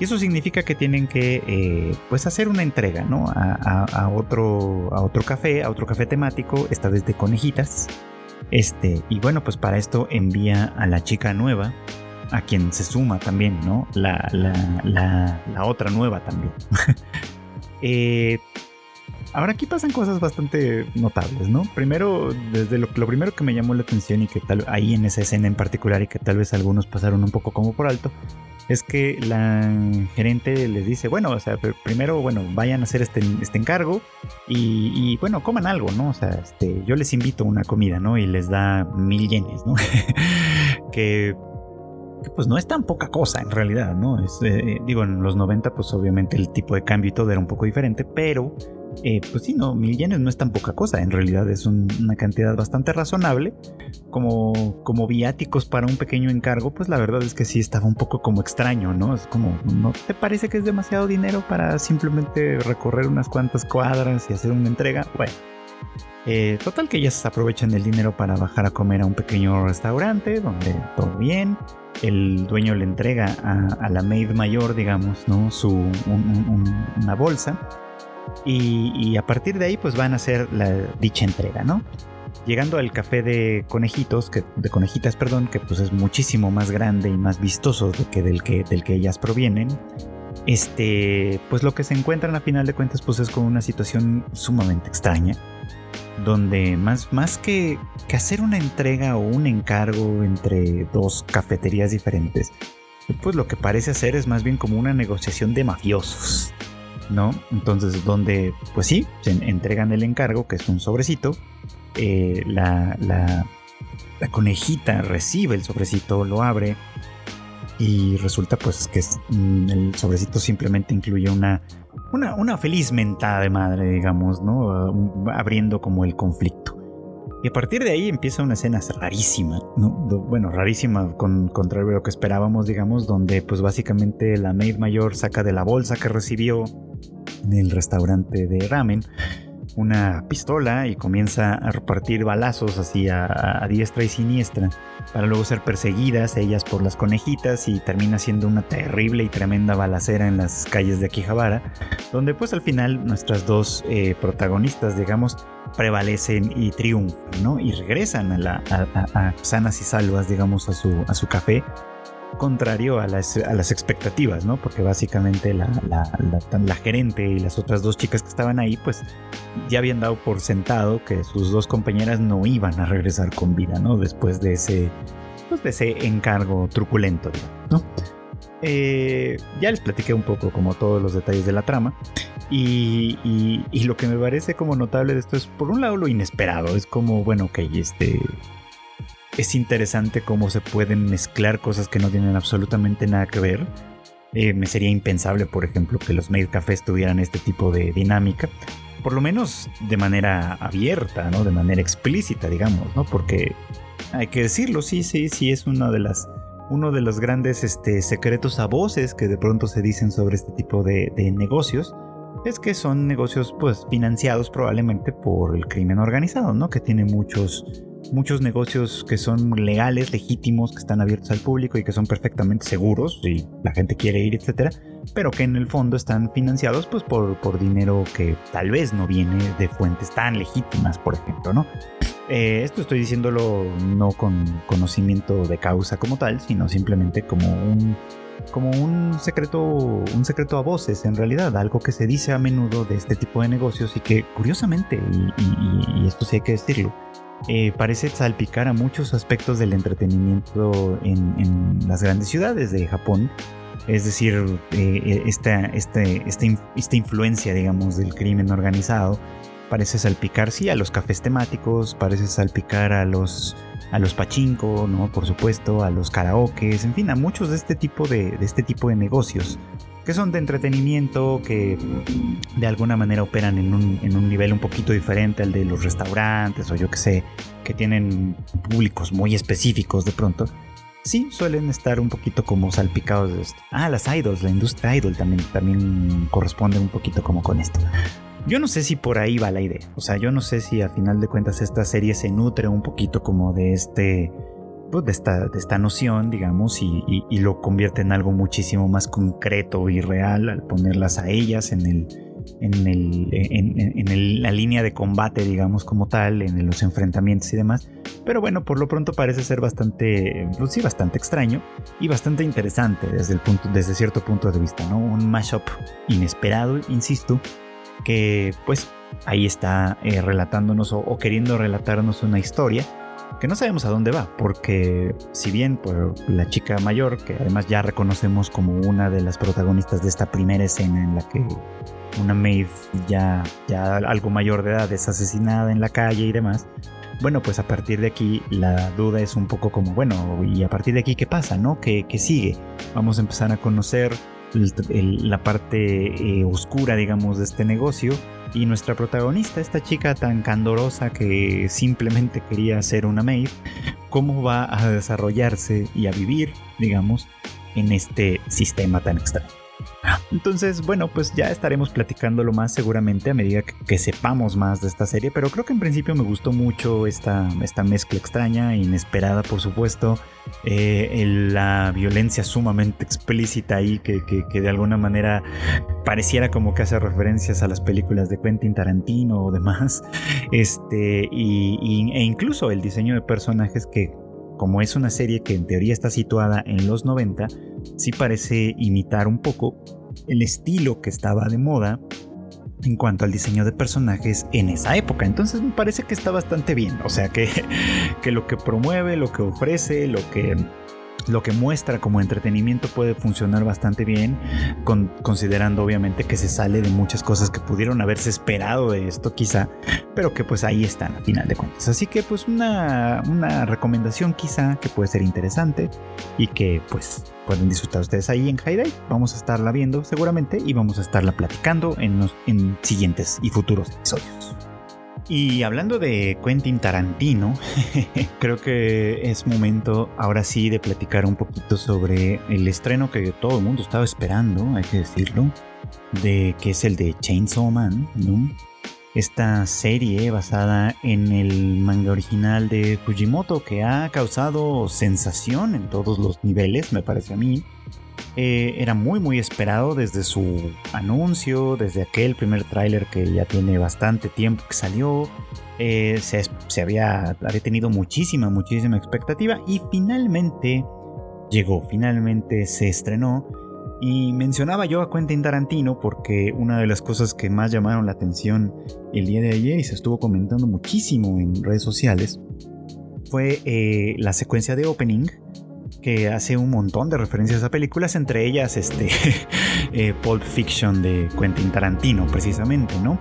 Speaker 1: Y eso significa que tienen que eh, pues hacer una entrega, ¿no? A, otro, a otro café, a otro café temático, esta vez de conejitas. Este, y bueno, pues para esto envía a la chica nueva, a quien se suma también, ¿no? La, la, la otra nueva también. eh, Ahora aquí pasan cosas bastante notables, ¿no? Primero, desde lo, primero que me llamó la atención y que tal ahí en esa escena en particular y que tal vez algunos pasaron un poco como por alto, es que la gerente les dice, bueno, o sea, primero, bueno, vayan a hacer este, este encargo y, bueno, coman algo, ¿no? O sea, este, yo les invito una comida, ¿no? Y les da mil yenes, ¿no? que pues no es tan poca cosa en realidad, ¿no? Es, eh, digo, en los 90 pues obviamente el tipo de cambio y todo era un poco diferente, pero eh, pues sí, no, mil yenes no es tan poca cosa, en realidad es una cantidad bastante razonable. Como, como viáticos para un pequeño encargo, pues la verdad es que sí estaba un poco como extraño, ¿no? Es como, ¿no te parece que es demasiado dinero para simplemente recorrer unas cuantas cuadras y hacer una entrega? Bueno. Eh, total que ellas aprovechan el dinero para bajar a comer a un pequeño restaurante donde todo bien. El dueño le entrega a, la maid mayor, digamos, ¿no? Su, una bolsa y, a partir de ahí pues van a hacer la dicha entrega, ¿no? Llegando al café de conejitos, que, de conejitas, perdón, que pues es muchísimo más grande y más vistoso de que del, que del que ellas provienen, este, pues lo que se encuentran a final de cuentas pues es con una situación sumamente extraña, donde más, más que, que hacer una entrega o un encargo entre dos cafeterías diferentes, pues lo que parece hacer es más bien como una negociación de mafiosos, ¿no? Entonces, donde, pues sí, se entregan el encargo, que es un sobrecito, eh, la, la, conejita recibe el sobrecito, lo abre y resulta pues que mm, el sobrecito simplemente incluye una, una, una feliz mentada de madre, digamos, ¿no? Abriendo como el conflicto. Y a partir de ahí empieza una escena rarísima, ¿no? Bueno, rarísima, con, contrario a lo que esperábamos, digamos, donde pues básicamente la maid mayor saca de la bolsa que recibió en el restaurante de ramen una pistola y comienza a repartir balazos así a, diestra y siniestra para luego ser perseguidas ellas por las conejitas y termina siendo una terrible y tremenda balacera en las calles de Akihabara, donde pues al final nuestras dos eh, protagonistas, digamos, prevalecen y triunfan, ¿no? Y regresan a, la, sanas y salvas, digamos, a su, a su café contrario a las, expectativas, ¿no? Porque básicamente la, la, gerente y las otras dos chicas que estaban ahí, pues ya habían dado por sentado que sus dos compañeras no iban a regresar con vida, ¿no? Después de ese, pues de ese encargo truculento, ¿no? Eh, ya les platiqué un poco como todos los detalles de la trama y, y, lo que me parece como notable de esto es por un lado lo inesperado, es como, bueno, ok, este es interesante cómo se pueden mezclar cosas que no tienen absolutamente nada que ver. Eh, me sería impensable, por ejemplo, que los Made Cafés tuvieran este tipo de dinámica. Por lo menos de manera abierta, ¿no? De manera explícita, digamos, ¿no? Porque hay que decirlo, sí, sí, sí, es de uno de los grandes este, secretos a voces que de pronto se dicen sobre este tipo de, de negocios es que son negocios pues financiados probablemente por el crimen organizado, ¿no? Que tiene muchos muchos negocios que son legales, legítimos, que están abiertos al público y que son perfectamente seguros si la gente quiere ir, etcétera, pero que en el fondo están financiados pues por, por dinero que tal vez no viene de fuentes tan legítimas, por ejemplo, ¿no? Eh, esto estoy diciéndolo no con conocimiento de causa como tal, sino simplemente como un como un secreto, un secreto a voces en realidad, algo que se dice a menudo de este tipo de negocios y que curiosamente, y esto sí hay que decirlo, eh, parece salpicar a muchos aspectos del entretenimiento en, las grandes ciudades de Japón. Es decir, eh, esta, este, esta, influencia, digamos, del crimen organizado parece salpicar, sí, a los cafés temáticos, parece salpicar a los, a los pachinko, ¿no? Por supuesto, a los karaokes, en fin, a muchos de este tipo de, de este tipo de negocios que son de entretenimiento, que de alguna manera operan en un, en un nivel un poquito diferente al de los restaurantes o yo que sé, que tienen públicos muy específicos de pronto, sí suelen estar un poquito como salpicados de esto. Ah, las idols, la industria idol también, también corresponde un poquito como con esto. Yo no sé si por ahí va la idea. O sea, yo no sé si a final de cuentas esta serie se nutre un poquito como de este pues, de, esta, de esta noción, digamos, y, lo convierte en algo muchísimo más concreto y real al ponerlas a ellas en el, en, el, en, la línea de combate, digamos, como tal, en los enfrentamientos y demás. Pero bueno, por lo pronto parece ser bastante, pues sí, bastante extraño y bastante interesante desde, el punto, desde cierto punto de vista, ¿no? Un mashup inesperado, insisto, que pues ahí está eh, relatándonos o queriendo relatarnos una historia que no sabemos a dónde va, porque si bien por la chica mayor, que además ya reconocemos como una de las protagonistas de esta primera escena en la que una maid ya, ya algo mayor de edad es asesinada en la calle y demás, bueno, pues a partir de aquí la duda es un poco como, bueno, ¿y a partir de aquí qué pasa, no? ¿Qué, qué sigue? Vamos a empezar a conocer la parte eh, oscura, digamos, de este negocio y nuestra protagonista, esta chica tan candorosa que simplemente quería ser una maid, cómo va a desarrollarse y a vivir, digamos, en este sistema tan extraño. Entonces, bueno, pues ya estaremos platicándolo más seguramente a medida que, sepamos más de esta serie, pero creo que en principio me gustó mucho esta, esta mezcla extraña, inesperada por supuesto, eh, la violencia sumamente explícita ahí que, de alguna manera pareciera como que hace referencias a las películas de Quentin Tarantino o demás, este, y, e incluso el diseño de personajes que como es una serie que en teoría está situada en los 90, sí parece imitar un poco el estilo que estaba de moda en cuanto al diseño de personajes en esa época. Entonces me parece que está bastante bien. O sea que, que lo que promueve, lo que ofrece, lo que lo que muestra como entretenimiento puede funcionar bastante bien, considerando obviamente que se sale de muchas cosas que pudieron haberse esperado de esto quizá, pero que pues ahí están a final de cuentas. Así que pues una, una recomendación quizá que puede ser interesante y que pues pueden disfrutar ustedes ahí en High Vamos a estarla viendo seguramente y vamos a estarla platicando en, en siguientes y futuros episodios. Y hablando de Quentin Tarantino, creo que es momento ahora sí de platicar un poquito sobre el estreno que todo el mundo estaba esperando, hay que decirlo, de que es el de Chainsaw Man. Esta serie basada en el manga original de Fujimoto que ha causado sensación en todos los niveles, me parece a mí. Eh, era muy muy esperado desde su anuncio, desde aquel primer tráiler que ya tiene bastante tiempo que salió. Eh, se, había, había tenido muchísima, muchísima expectativa y finalmente llegó, finalmente se estrenó. Y mencionaba yo a Quentin Tarantino porque una de las cosas que más llamaron la atención el día de ayer y se estuvo comentando muchísimo en redes sociales fue eh, la secuencia de opening hace un montón de referencias a películas, entre ellas este eh, Pulp Fiction de Quentin Tarantino, precisamente, ¿no?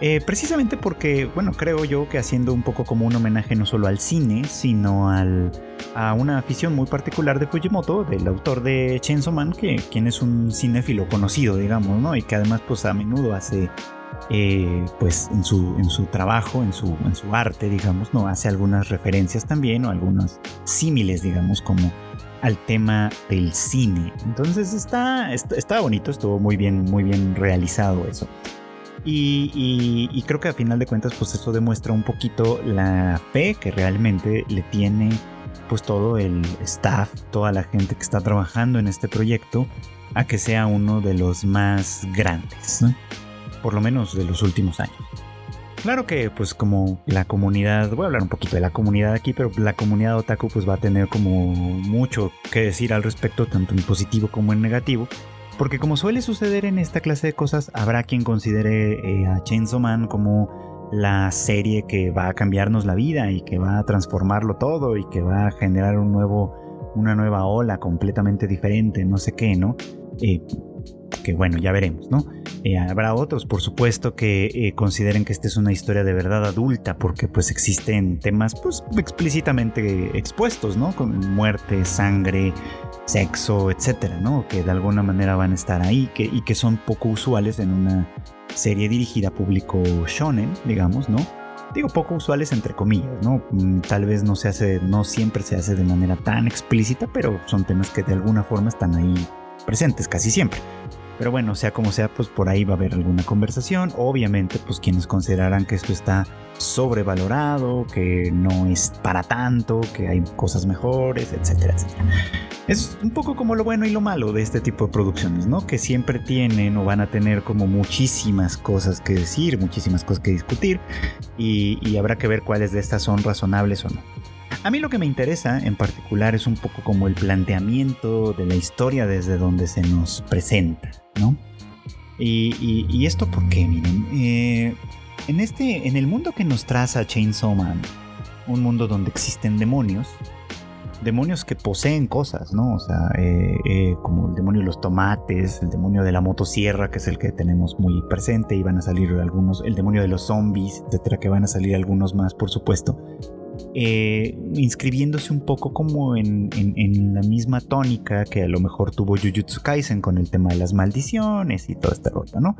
Speaker 1: Eh, precisamente porque, bueno, creo yo que haciendo un poco como un homenaje no solo al cine, sino al, a una afición muy particular de Fujimoto, del autor de Chainsaw Man, que, quien es un cinéfilo conocido, digamos, ¿no? Y que además, pues a menudo hace eh, pues en su, en su trabajo, en su, en su arte, digamos, ¿no? Hace algunas referencias también o algunos símiles, digamos, como al tema del cine. Entonces está, está, bonito, estuvo muy bien, muy bien realizado eso. Y, creo que a final de cuentas, pues eso demuestra un poquito la fe que realmente le tiene pues todo el staff, toda la gente que está trabajando en este proyecto, a que sea uno de los más grandes, por lo menos de los últimos años. Claro que pues como la comunidad, voy a hablar un poquito de la comunidad aquí, pero la comunidad otaku pues va a tener como mucho que decir al respecto, tanto en positivo como en negativo. Porque como suele suceder en esta clase de cosas, habrá quien considere eh, a Chainsaw Man como la serie que va a cambiarnos la vida y que va a transformarlo todo y que va a generar un nuevo, una nueva ola completamente diferente, no sé qué, ¿no? Eh, que bueno, ya veremos, ¿no? Eh, habrá otros, por supuesto, que eh, consideren que esta es una historia de verdad adulta, porque pues existen temas pues explícitamente expuestos, ¿no? Con muerte, sangre, sexo, etcétera, ¿no? Que de alguna manera van a estar ahí que, y que son poco usuales en una serie dirigida a público shonen, digamos, ¿no? Digo poco usuales entre comillas, ¿no? Mm, tal vez no se hace, no siempre se hace de manera tan explícita, pero son temas que de alguna forma están ahí presentes casi siempre. Pero bueno, sea como sea, pues por ahí va a haber alguna conversación. Obviamente, pues quienes considerarán que esto está sobrevalorado, que no es para tanto, que hay cosas mejores, etcétera, etcétera. Es un poco como lo bueno y lo malo de este tipo de producciones, ¿no? Que siempre tienen o van a tener como muchísimas cosas que decir, muchísimas cosas que discutir y, y habrá que ver cuáles de estas son razonables o no. A mí lo que me interesa en particular es un poco como el planteamiento de la historia desde donde se nos presenta, ¿no? Y, esto porque, miren, eh, en, este, en el mundo que nos traza Chainsaw Man, un mundo donde existen demonios, demonios que poseen cosas, ¿no? O sea, eh, eh, como el demonio de los tomates, el demonio de la motosierra, que es el que tenemos muy presente, y van a salir algunos, el demonio de los zombies, etcétera, que van a salir algunos más, por supuesto. Eh, inscribiéndose un poco como en, la misma tónica que a lo mejor tuvo Jujutsu Kaisen con el tema de las maldiciones y todo este rollo, ¿no?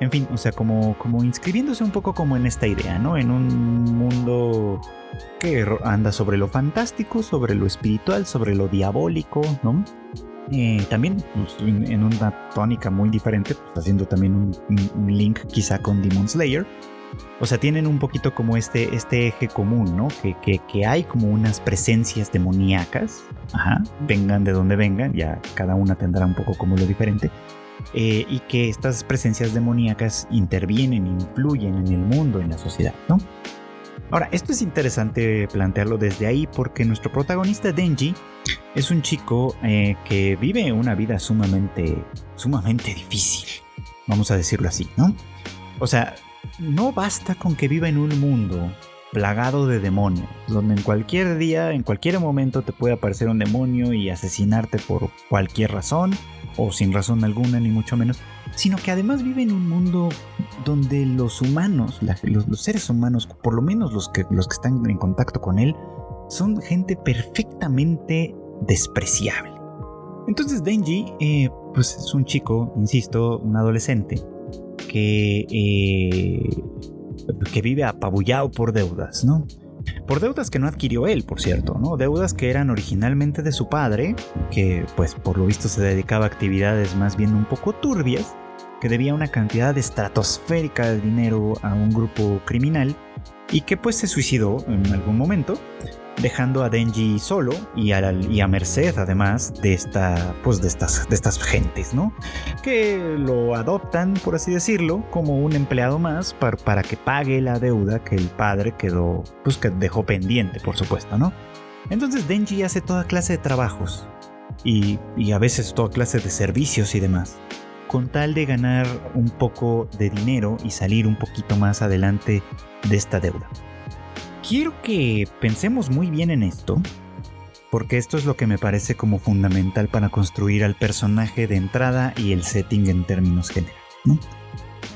Speaker 1: En fin, o sea, como, inscribiéndose un poco como en esta idea, ¿no? En un mundo que anda sobre lo fantástico, sobre lo espiritual, sobre lo diabólico, ¿no? Eh, también pues, en, una tónica muy diferente, pues haciendo también un, un link quizá con Demon Slayer o sea, tienen un poquito como este, este eje común, ¿no? Que, que, hay como unas presencias demoníacas, ajá, vengan de donde vengan, ya cada una tendrá un poco como lo diferente, eh, y que estas presencias demoníacas intervienen, influyen en el mundo, en la sociedad, ¿no? Ahora, esto es interesante plantearlo desde ahí porque nuestro protagonista Denji es un chico eh, que vive una vida sumamente, sumamente difícil, vamos a decirlo así, ¿no? O sea, no basta con que viva en un mundo plagado de demonios, donde en cualquier día, en cualquier momento te puede aparecer un demonio y asesinarte por cualquier razón, o sin razón alguna, ni mucho menos, sino que además vive en un mundo donde los humanos, los, seres humanos, por lo menos los que, los que están en contacto con él, son gente perfectamente despreciable. Entonces Denji, eh, pues es un chico, insisto, un adolescente, que, eh, que vive apabullado por deudas, ¿no? Por deudas que no adquirió él, por cierto, ¿no? Deudas que eran originalmente de su padre, que pues por lo visto se dedicaba a actividades más bien un poco turbias, que debía una cantidad estratosférica de dinero a un grupo criminal y que pues se suicidó en algún momento dejando a Denji solo y a, merced además de, esta, pues de, estas, de estas gentes, ¿no? Que lo adoptan, por así decirlo, como un empleado más para, para que pague la deuda que el padre quedó, pues que dejó pendiente, por supuesto, ¿no? Entonces Denji hace toda clase de trabajos y a veces toda clase de servicios y demás con tal de ganar un poco de dinero y salir un poquito más adelante de esta deuda quiero que pensemos muy bien en esto, porque esto es lo que me parece como fundamental para construir al personaje de entrada y el setting en términos generales.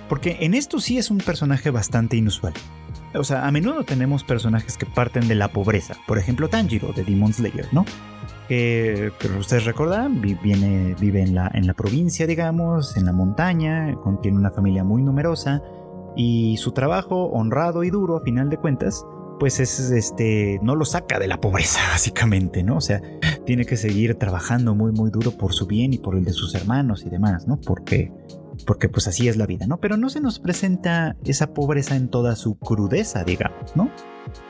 Speaker 1: Porque en esto sí es un personaje bastante inusual. O sea, a menudo tenemos personajes que parten de la pobreza. Por ejemplo, Tanjiro de Demon Slayer, ¿no? Que, ustedes recordan, vive, vive en, la, en la provincia, digamos, en la montaña, contiene una familia muy numerosa y su trabajo honrado y duro, a final de cuentas, pues es este no lo saca de la pobreza básicamente, ¿no? O sea, tiene que seguir trabajando muy muy duro por su bien y por el de sus hermanos y demás, ¿no? Porque porque pues así es la vida, ¿no? Pero no se nos presenta esa pobreza en toda su crudeza, digamos, ¿no?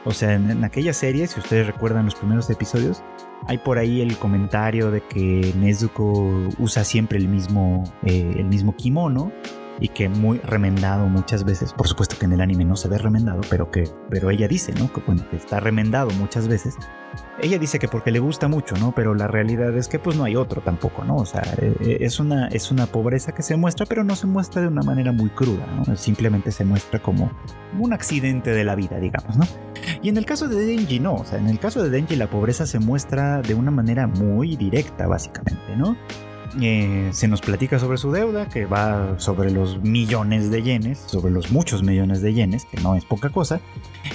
Speaker 1: O sea, en, aquella serie, si ustedes recuerdan los primeros episodios, hay por ahí el comentario de que Nezuko usa siempre el mismo, eh, el mismo kimono y que muy remendado muchas veces. Por supuesto que en el anime no se ve remendado, pero que pero ella dice, ¿no? Que bueno, que está remendado muchas veces. Ella dice que porque le gusta mucho, ¿no? Pero la realidad es que pues no hay otro tampoco, ¿no? O sea, eh, eh, es una, es una pobreza que se muestra, pero no se muestra de una manera muy cruda, ¿no? Simplemente se muestra como un accidente de la vida, digamos, ¿no? Y en el caso de Denji no, o sea, en el caso de Denji la pobreza se muestra de una manera muy directa, básicamente, ¿no? Eh, se nos platica sobre su deuda, que va sobre los millones de yenes, sobre los muchos millones de yenes, que no es poca cosa,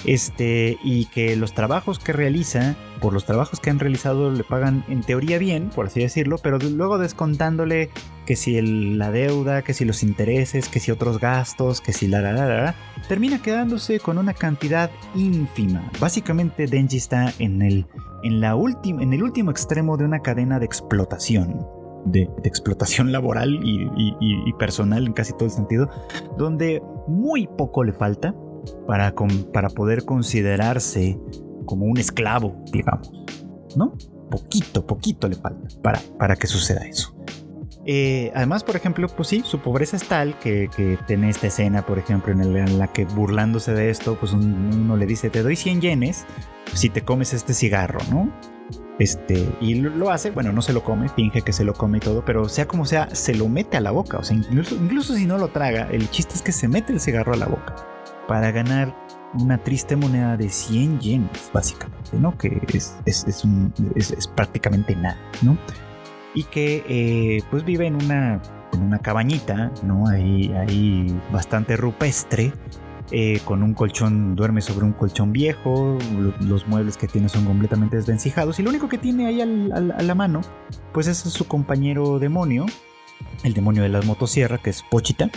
Speaker 1: este, y que los trabajos que realiza, por los trabajos que han realizado, le pagan en teoría bien, por así decirlo, pero luego descontándole que si la deuda, que si los intereses, que si otros gastos, que si la, la, la, la, termina quedándose con una cantidad ínfima. Básicamente Denji está en el, en, la en el último extremo de una cadena de explotación de, explotación laboral y, personal en casi todo el sentido, donde muy poco le falta para, para poder considerarse como un esclavo, digamos, ¿no? Poquito, poquito le falta para, para que suceda eso. Eh, además, por ejemplo, pues sí, su pobreza es tal que, que tiene esta escena, por ejemplo, en, la que burlándose de esto, pues uno le dice, te doy 100 yenes si te comes este cigarro, ¿no? Este, y lo, hace, bueno, no se lo come, finge que se lo come y todo, pero sea como sea, se lo mete a la boca. O sea, incluso, incluso si no lo traga, el chiste es que se mete el cigarro a la boca para ganar una triste moneda de 100 yenes, básicamente, ¿no? Que es, es, es, prácticamente nada, ¿no? Y que eh, pues vive en una, en una cabañita, ¿no? Ahí, ahí bastante rupestre, eh, con un colchón, duerme sobre un colchón viejo, los muebles que tiene son completamente desvencijados y lo único que tiene ahí a la mano, pues es su compañero demonio, el demonio de la motosierra, que es Pochita,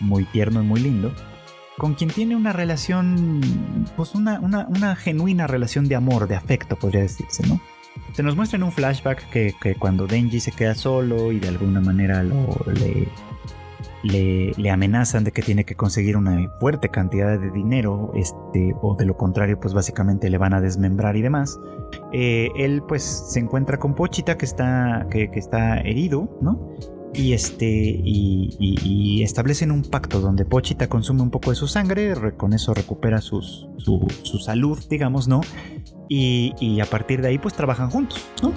Speaker 1: muy tierno y muy lindo, con quien tiene una relación, pues una, genuina relación de amor, de afecto, podría decirse, ¿no? Se nos muestra en un flashback que, que cuando Denji se queda solo y de alguna manera lo, le, le, amenazan de que tiene que conseguir una fuerte cantidad de dinero, este, o de lo contrario, pues básicamente le van a desmembrar y demás. Eh, él pues se encuentra con Pochita que está, que, está herido, ¿no? Y, este, y, establecen un pacto donde Pochita consume un poco de su sangre, con eso recupera su, su, salud, digamos, ¿no? Y, a partir de ahí pues trabajan juntos, ¿no?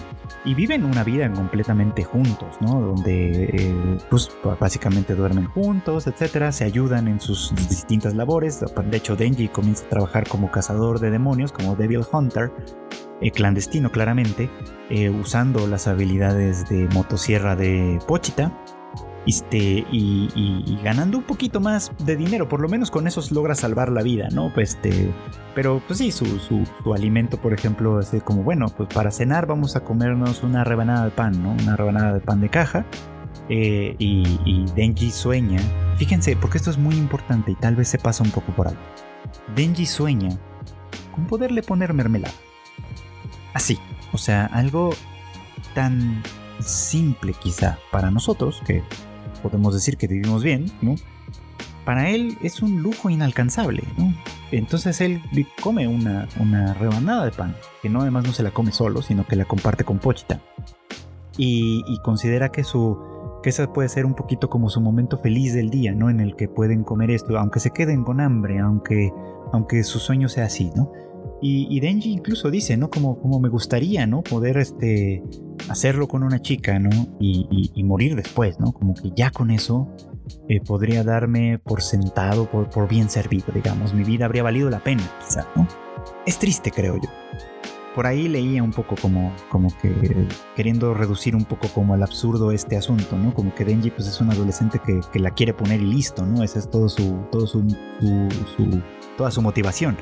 Speaker 1: y viven una vida completamente juntos, ¿no? Donde eh, pues básicamente duermen juntos, etcétera, se ayudan en sus distintas labores. De hecho, Denji comienza a trabajar como cazador de demonios, como Devil Hunter, eh, clandestino claramente, eh, usando las habilidades de motosierra de Pochita este, y, ganando un poquito más de dinero, por lo menos con eso logra salvar la vida, ¿no? Pues, este, pero pues sí, su, su, alimento, por ejemplo, es como, bueno, pues para cenar vamos a comernos una rebanada de pan, ¿no? Una rebanada de pan de caja. Eh, y, y, Denji sueña, fíjense, porque esto es muy importante y tal vez se pasa un poco por alto. Denji sueña con poderle poner mermelada. Así, o sea, algo tan simple quizá para nosotros, que podemos decir que vivimos bien, ¿no? Para él es un lujo inalcanzable, ¿no? Entonces él come una, una rebanada de pan, que no además no se la come solo, sino que la comparte con Pochita. Y, considera que su que ese puede ser un poquito como su momento feliz del día, ¿no? En el que pueden comer esto, aunque se queden con hambre, aunque, aunque su sueño sea así, ¿no? Y, Denji incluso dice, ¿no? Como, como me gustaría, ¿no? Poder este, hacerlo con una chica, ¿no? Y, morir después, ¿no? Como que ya con eso eh, podría darme por sentado, por, por, bien servido, digamos. Mi vida habría valido la pena, quizá, ¿no? Es triste, creo yo. Por ahí leía un poco como, como que queriendo reducir un poco como al absurdo este asunto, ¿no? Como que Denji pues es un adolescente que, que la quiere poner y listo, ¿no? Esa es todo su, todo su, su toda su motivación.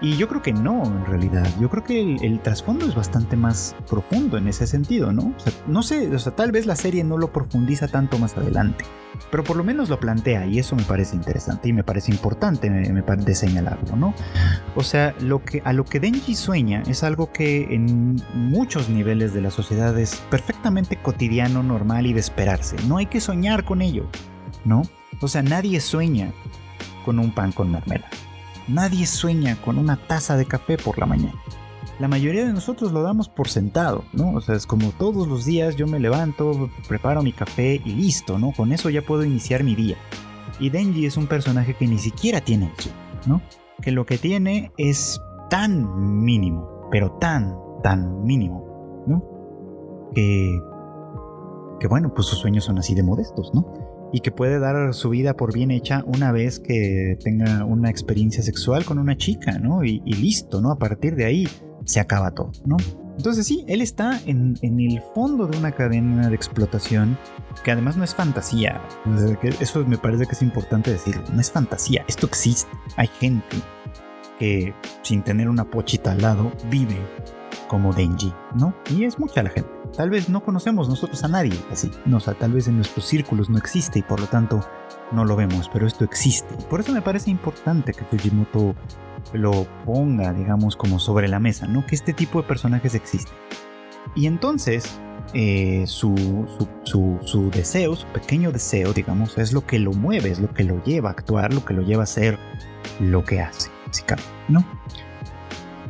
Speaker 1: Y yo creo que no, en realidad. Yo creo que el, trasfondo es bastante más profundo en ese sentido, ¿no? O sea, no sé, o sea, tal vez la serie no lo profundiza tanto más adelante. Pero por lo menos lo plantea y eso me parece interesante y me parece importante me, parece señalarlo, ¿no? O sea, lo que, a lo que Denji sueña es algo que en muchos niveles de la sociedad es perfectamente cotidiano, normal y de esperarse. No hay que soñar con ello, ¿no? O sea, nadie sueña con un pan con mermelada. Nadie sueña con una taza de café por la mañana. La mayoría de nosotros lo damos por sentado, ¿no? O sea, es como todos los días yo me levanto, preparo mi café y listo, ¿no? Con eso ya puedo iniciar mi día. Y Denji es un personaje que ni siquiera tiene eso, ¿no? Que lo que tiene es tan mínimo, pero tan, tan mínimo, ¿no? Que, que bueno, pues sus sueños son así de modestos, ¿no? Y que puede dar su vida por bien hecha una vez que tenga una experiencia sexual con una chica, ¿no? Y, listo, ¿no? A partir de ahí se acaba todo, ¿no? Entonces sí, él está en, el fondo de una cadena de explotación que además no es fantasía. Eso me parece que es importante decir. No es fantasía, esto existe. Hay gente que sin tener una pochita al lado vive como Denji, ¿no? Y es mucha la gente. Tal vez no conocemos nosotros a nadie así, no, o tal vez en nuestros círculos no existe y por lo tanto no lo vemos, pero esto existe. Por eso me parece importante que Fujimoto lo ponga, digamos, como sobre la mesa, ¿no? Que este tipo de personajes existen. Y entonces, eh, su, su, su, deseo, su pequeño deseo, digamos, es lo que lo mueve, es lo que lo lleva a actuar, lo que lo lleva a hacer lo que hace, básicamente, ¿no?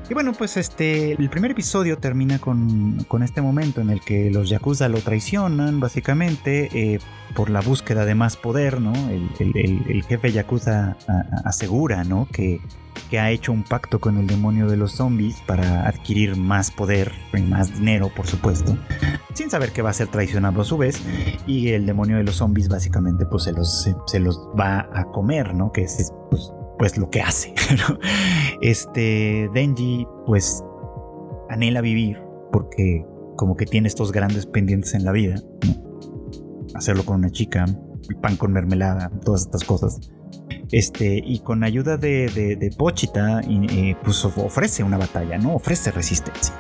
Speaker 1: Y bueno, pues este, el primer episodio termina con, este momento en el que los Yakuza lo traicionan, básicamente, eh, por la búsqueda de más poder, ¿no? El, jefe Yakuza asegura, ¿no? Que, que, ha hecho un pacto con el demonio de los zombies para adquirir más poder y más dinero, por supuesto, sin saber que va a ser traicionado a su vez. Y el demonio de los zombies, básicamente, pues se los, se, los va a comer, ¿no? Que es, pues, pues lo que hace. este Denji pues anhela vivir porque como que tiene estos grandes pendientes en la vida. Hacerlo con una chica, pan con mermelada, todas estas cosas. Este, y con ayuda de, de, Pochita, eh, pues ofrece una batalla, ¿no? Ofrece resistencia.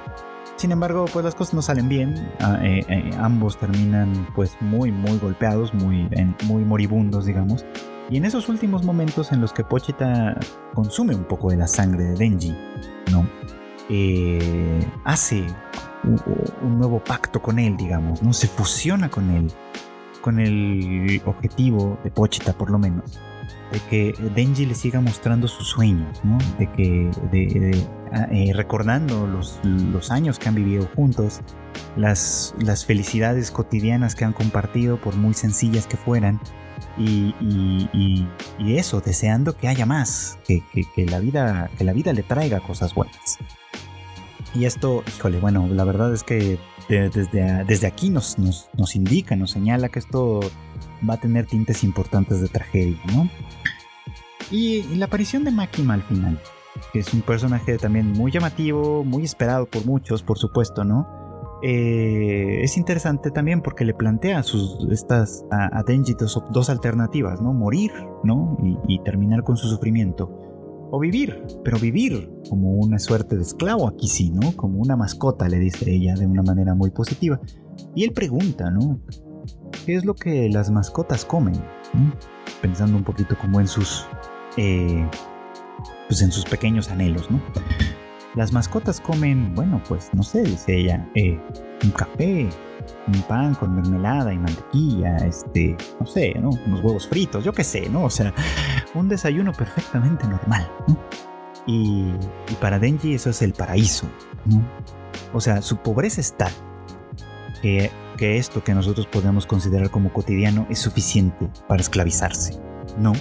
Speaker 1: Sin embargo, pues las cosas no salen bien. Ah, eh, eh, ambos terminan pues muy, muy golpeados, muy, muy moribundos, digamos. Y en esos últimos momentos en los que Pochita consume un poco de la sangre de Denji, ¿no? Eh, hace un, nuevo pacto con él, digamos, ¿no? Se fusiona con él, con el objetivo de Pochita por lo menos, de que Denji le siga mostrando sus sueños, ¿no? De que, de, ah, eh, recordando los, años que han vivido juntos, las felicidades cotidianas que han compartido, por muy sencillas que fueran, y, eso, deseando que haya más, que, la vida, que la vida le traiga cosas buenas. Y esto, híjole, bueno, la verdad es que desde, desde aquí nos, nos, nos indica, nos señala que esto va a tener tintes importantes de tragedia, ¿no? Y, la aparición de Makima al final, que es un personaje también muy llamativo, muy esperado por muchos, por supuesto, ¿no? Eh, es interesante también porque le plantea a, sus, a, Denji dos, alternativas, ¿no? Morir, ¿no? Y, terminar con su sufrimiento. O vivir, pero vivir como una suerte de esclavo aquí sí, ¿no? Como una mascota, le dice ella de una manera muy positiva. Y él pregunta, ¿no? ¿Qué es lo que las mascotas comen? Pensando un poquito como en sus... Eh, pues en sus pequeños anhelos, ¿no? Las mascotas comen, bueno, pues no sé, dice ella, eh, un café, un pan con mermelada y mantequilla, este, no sé, ¿no? Unos huevos fritos, yo qué sé, ¿no? O sea, un desayuno perfectamente normal, ¿no? Y, para Denji eso es el paraíso, ¿no? O sea, su pobreza está que, que esto que nosotros podemos considerar como cotidiano es suficiente para esclavizarse, ¿no?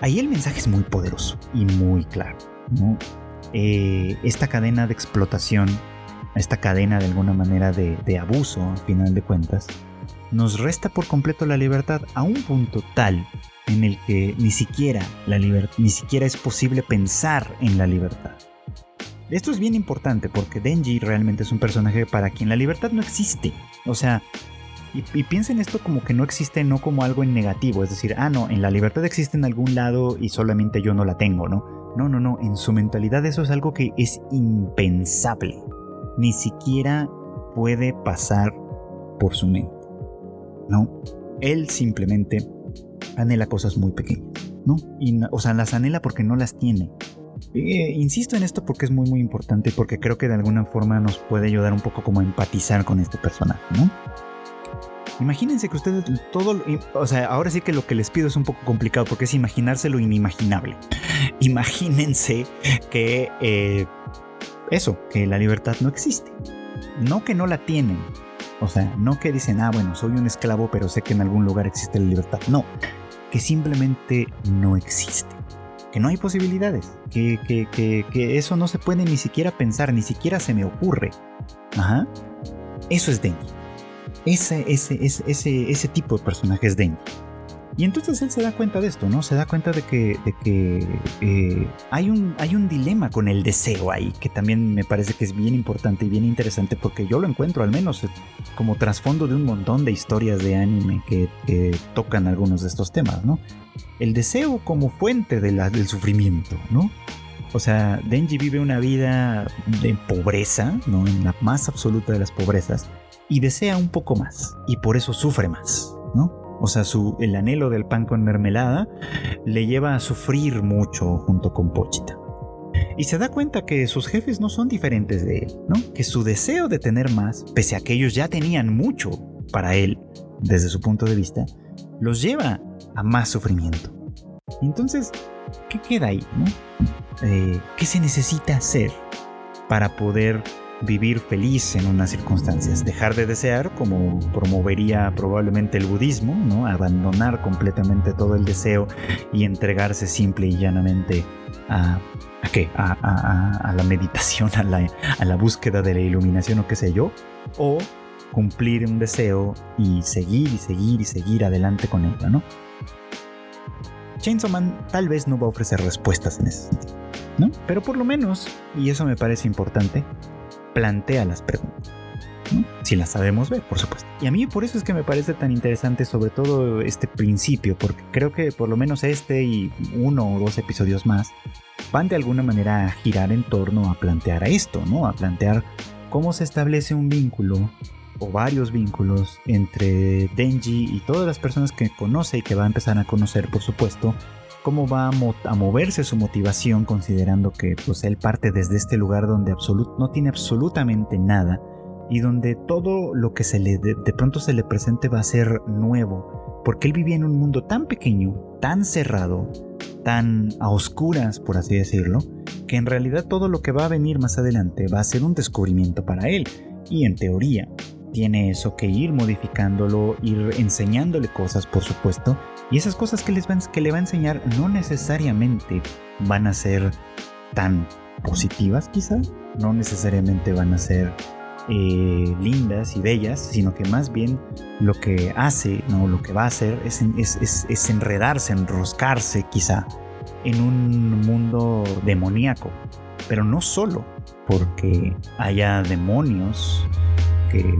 Speaker 1: Ahí el mensaje es muy poderoso y muy claro, ¿no? Eh, esta cadena de explotación, esta cadena de alguna manera de, abuso, al final de cuentas, nos resta por completo la libertad a un punto tal en el que ni siquiera, la ni siquiera es posible pensar en la libertad. Esto es bien importante porque Denji realmente es un personaje para quien la libertad no existe. O sea, y, y, piensen esto como que no existe, no como algo en negativo, es decir, ah, no, en la libertad existe en algún lado y solamente yo no la tengo, ¿no? No, no, no, en su mentalidad eso es algo que es impensable. Ni siquiera puede pasar por su mente. ¿No? Él simplemente anhela cosas muy pequeñas, ¿no? o sea, las anhela porque no las tiene. Eh, insisto en esto porque es muy muy importante porque creo que de alguna forma nos puede ayudar un poco como a empatizar con este personaje, ¿no? Imagínense que ustedes todo, o sea, ahora sí que lo que les pido es un poco complicado porque es imaginarse lo inimaginable. Imagínense que eh, eso, que la libertad no existe. No que no la tienen. O sea, no que dicen, ah, bueno, soy un esclavo, pero sé que en algún lugar existe la libertad. No, que simplemente no existe. Que no hay posibilidades. Que, que, que, que eso no se puede ni siquiera pensar, ni siquiera se me ocurre. Ajá. Eso es Dengue ese, ese, ese, ese, tipo de personaje es Denji. Y entonces él se da cuenta de esto, ¿no? Se da cuenta de que, de que eh, hay, un, hay un dilema con el deseo ahí, que también me parece que es bien importante y bien interesante porque yo lo encuentro al menos como trasfondo de un montón de historias de anime que, tocan algunos de estos temas, ¿no? El deseo como fuente del sufrimiento, ¿no? O sea, Denji vive una vida de pobreza, ¿no? En la más absoluta de las pobrezas y desea un poco más y por eso sufre más, ¿no? O sea, su, el anhelo del pan con mermelada le lleva a sufrir mucho junto con Pochita. Y se da cuenta que sus jefes no son diferentes de él, ¿no? Que su deseo de tener más, pese a que ellos ya tenían mucho para él, desde su punto de vista, los lleva a más sufrimiento. Entonces, ¿qué queda ahí? ¿no? Eh, ¿Qué se necesita hacer para poder vivir feliz en unas circunstancias, dejar de desear, como promovería probablemente el budismo, ¿no? abandonar completamente todo el deseo y entregarse simple y llanamente a, ¿a qué? A, la meditación, a la, búsqueda de la iluminación o qué sé yo, o cumplir un deseo y seguir y seguir y seguir adelante con él, ¿no? Chainsaw Man tal vez no va a ofrecer respuestas en ese ¿no? Pero por lo menos, y eso me parece importante, plantea las preguntas. Si las sabemos ver, por supuesto. Y a mí por eso es que me parece tan interesante sobre todo este principio, porque creo que por lo menos este y uno o dos episodios más van de alguna manera a girar en torno a plantear a esto, ¿no? A plantear cómo se establece un vínculo o varios vínculos entre Denji y todas las personas que conoce y que va a empezar a conocer, por supuesto, cómo va a, moverse su motivación considerando que pues él parte desde este lugar donde no tiene absolutamente nada y donde todo lo que se le de, pronto se le presente va a ser nuevo, porque él vivía en un mundo tan pequeño, tan cerrado, tan a oscuras, por así decirlo, que en realidad todo lo que va a venir más adelante va a ser un descubrimiento para él. Y en teoría, tiene eso que ir modificándolo, ir enseñándole cosas, por supuesto, y esas cosas que, les que le va a enseñar no necesariamente van a ser tan positivas quizá, no necesariamente van a ser eh, lindas y bellas, sino que más bien lo que hace, no, lo que va a hacer es, es, enredarse, enroscarse quizá en un mundo demoníaco, pero no solo porque haya demonios que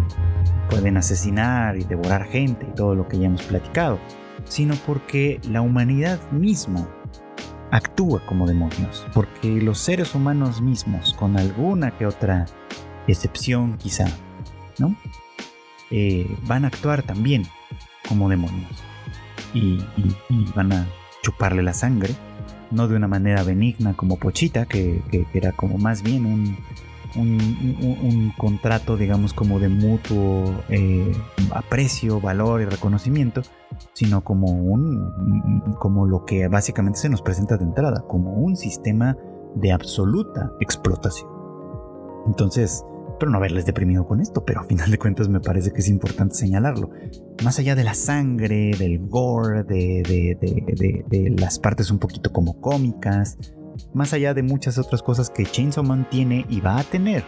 Speaker 1: pueden asesinar y devorar gente y todo lo que ya hemos platicado, sino porque la humanidad misma actúa como demonios, porque los seres humanos mismos, con alguna que otra excepción quizá, ¿no? Eh, van a actuar también como demonios y, van a chuparle la sangre, no de una manera benigna como Pochita, que era como más bien un, un, contrato, digamos, como de mutuo eh, aprecio, valor y reconocimiento, sino como un, como lo que básicamente se nos presenta de entrada, como un sistema de absoluta explotación. Entonces, pero no haberles deprimido con esto, pero a final de cuentas me parece que es importante señalarlo. Más allá de la sangre, del gore, de, de las partes un poquito como cómicas, más allá de muchas otras cosas que Chainsaw Man tiene y va a tener.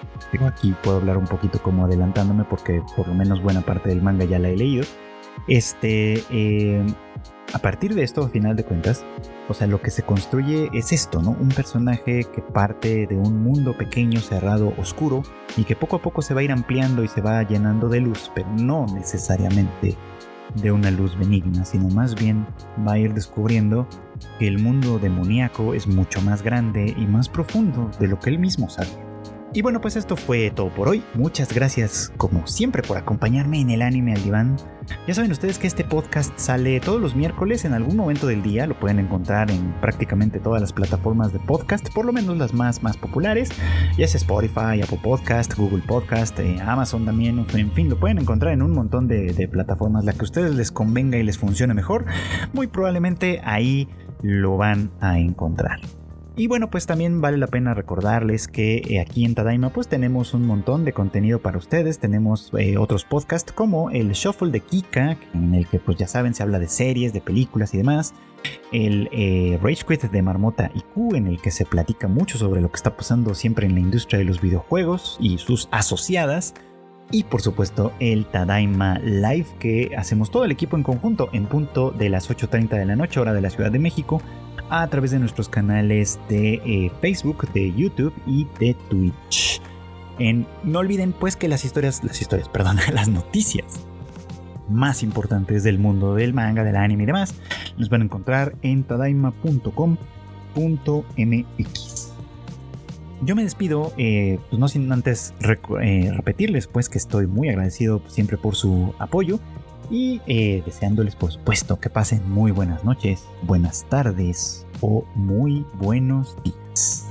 Speaker 1: Aquí puedo hablar un poquito como adelantándome porque por lo menos buena parte del manga ya la he leído. Este, eh, a partir de esto, a final de cuentas, o sea, lo que se construye es esto, ¿no? Un personaje que parte de un mundo pequeño, cerrado, oscuro, y que poco a poco se va a ir ampliando y se va llenando de luz, pero no necesariamente de una luz benigna, sino más bien va a ir descubriendo que el mundo demoníaco es mucho más grande y más profundo de lo que él mismo sabía. Y bueno, pues esto fue todo por hoy. Muchas gracias, como siempre, por acompañarme en el anime al diván. Ya saben ustedes que este podcast sale todos los miércoles en algún momento del día. Lo pueden encontrar en prácticamente todas las plataformas de podcast, por lo menos las más, más populares. Ya sea Spotify, Apple Podcast, Google Podcast, eh, Amazon también. En fin, lo pueden encontrar en un montón de, de plataformas. La que a ustedes les convenga y les funcione mejor. Muy probablemente ahí lo van a encontrar. Y bueno, pues también vale la pena recordarles que eh, aquí en Tadaima pues tenemos un montón de contenido para ustedes. Tenemos eh, otros podcasts como el Shuffle de Kika, en el que pues ya saben se habla de series, de películas y demás. El eh, Rage Quit de Marmota y Q, en el que se platica mucho sobre lo que está pasando siempre en la industria de los videojuegos y sus asociadas. Y por supuesto el Tadaima Live que hacemos todo el equipo en conjunto en punto de las 8.30 de la noche hora de la Ciudad de México a través de nuestros canales de eh, Facebook, de YouTube y de Twitch. En, no olviden pues que las historias, las historias, perdón, las noticias más importantes del mundo del manga, del anime y demás, los van a encontrar en tadaima.com.mx. Yo me despido, eh, pues no sin antes eh, repetirles pues que estoy muy agradecido siempre por su apoyo y eh, deseándoles por supuesto que pasen muy buenas noches, buenas tardes o muy buenos días.